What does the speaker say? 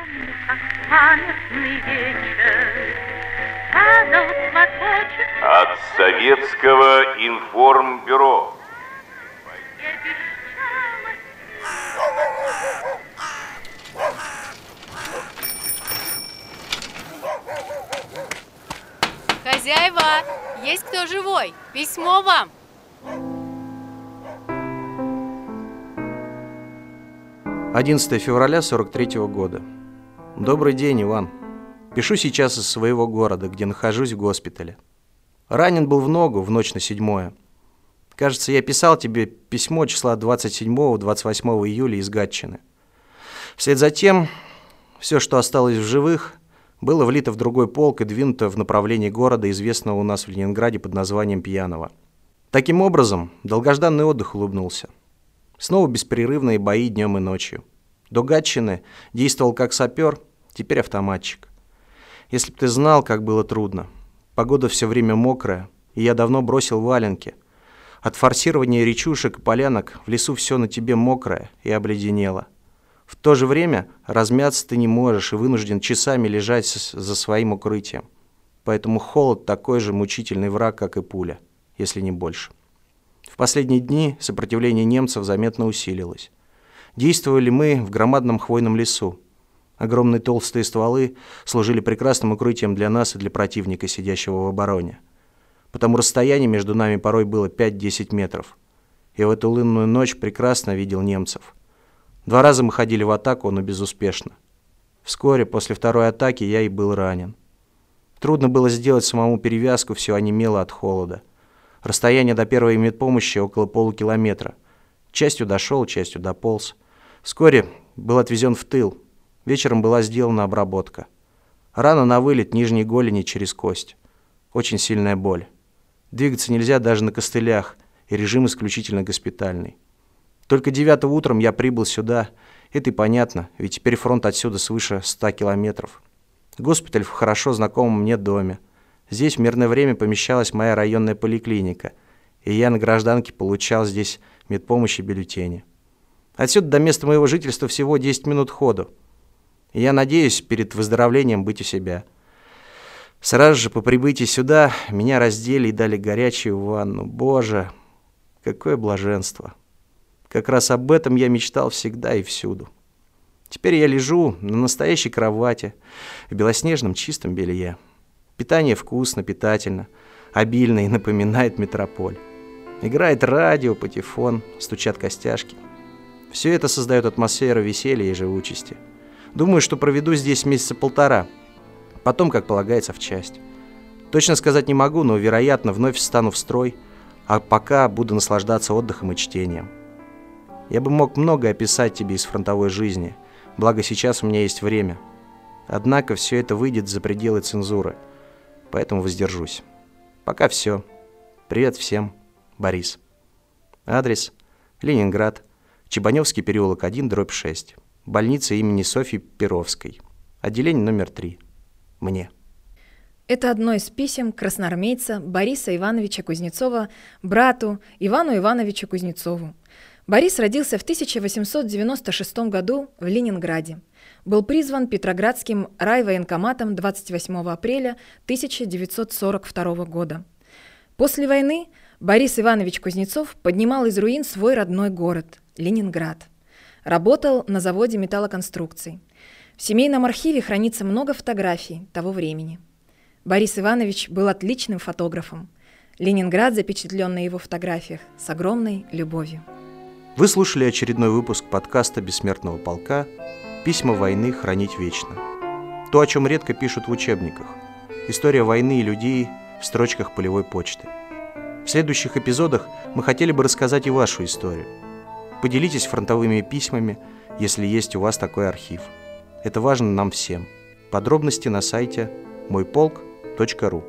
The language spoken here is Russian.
помню, как памятный вечер Падал платочек От Советского информбюро. Хозяева, есть кто живой? Письмо вам. Одиннадцатое февраля 43 года. Добрый день, Иван. Пишу сейчас из своего города, где нахожусь в госпитале. Ранен был в ногу в ночь на седьмое. Кажется, я писал тебе письмо числа 27-28 июля из Гатчины. Вслед за тем, все, что осталось в живых, было влито в другой полк и двинуто в направлении города, известного у нас в Ленинграде под названием Пьяного. Таким образом, долгожданный отдых улыбнулся. Снова беспрерывные бои днем и ночью. До Гатчины действовал как сапер, теперь автоматчик. Если б ты знал, как было трудно. Погода все время мокрая, и я давно бросил валенки. От форсирования речушек и полянок в лесу все на тебе мокрое и обледенело. В то же время размяться ты не можешь и вынужден часами лежать за своим укрытием. Поэтому холод такой же мучительный враг, как и пуля, если не больше. В последние дни сопротивление немцев заметно усилилось. Действовали мы в громадном хвойном лесу. Огромные толстые стволы служили прекрасным укрытием для нас и для противника, сидящего в обороне. Потому расстояние между нами порой было 5-10 метров. И в эту лунную ночь прекрасно видел немцев. Два раза мы ходили в атаку, но безуспешно. Вскоре после второй атаки я и был ранен. Трудно было сделать самому перевязку, все онемело от холода. Расстояние до первой медпомощи около полукилометра. Частью дошел, частью дополз. Вскоре был отвезен в тыл. Вечером была сделана обработка. Рана на вылет нижней голени через кость. Очень сильная боль. Двигаться нельзя даже на костылях, и режим исключительно госпитальный. Только 9 утром я прибыл сюда. Это и понятно, ведь теперь фронт отсюда свыше 100 километров. Госпиталь в хорошо знакомом мне доме. Здесь в мирное время помещалась моя районная поликлиника, и я на гражданке получал здесь медпомощь и бюллетени. Отсюда до места моего жительства всего 10 минут ходу. Я надеюсь перед выздоровлением быть у себя. Сразу же по прибытии сюда меня раздели и дали горячую ванну. Боже, какое блаженство! Как раз об этом я мечтал всегда и всюду. Теперь я лежу на настоящей кровати, в белоснежном чистом белье. Питание вкусно, питательно, обильно и напоминает метрополь. Играет радио, патефон, стучат костяшки. Все это создает атмосферу веселья и живучести. Думаю, что проведу здесь месяца полтора, потом, как полагается, в часть. Точно сказать не могу, но, вероятно, вновь встану в строй, а пока буду наслаждаться отдыхом и чтением. Я бы мог многое описать тебе из фронтовой жизни, благо сейчас у меня есть время. Однако все это выйдет за пределы цензуры, поэтому воздержусь. Пока все. Привет всем. Борис. Адрес. Ленинград. Чебаневский переулок 1, дробь 6. Больница имени Софьи Перовской. Отделение номер 3. Мне. Это одно из писем красноармейца Бориса Ивановича Кузнецова брату Ивану Ивановичу Кузнецову. Борис родился в 1896 году в Ленинграде. Был призван Петроградским райвоенкоматом 28 апреля 1942 года. После войны Борис Иванович Кузнецов поднимал из руин свой родной город – Ленинград. Работал на заводе металлоконструкций. В семейном архиве хранится много фотографий того времени. Борис Иванович был отличным фотографом. Ленинград запечатлен на его фотографиях с огромной любовью. Вы слушали очередной выпуск подкаста «Бессмертного полка. Письма войны хранить вечно». То, о чем редко пишут в учебниках. История войны и людей в строчках полевой почты. В следующих эпизодах мы хотели бы рассказать и вашу историю. Поделитесь фронтовыми письмами, если есть у вас такой архив. Это важно нам всем. Подробности на сайте мойполк.ру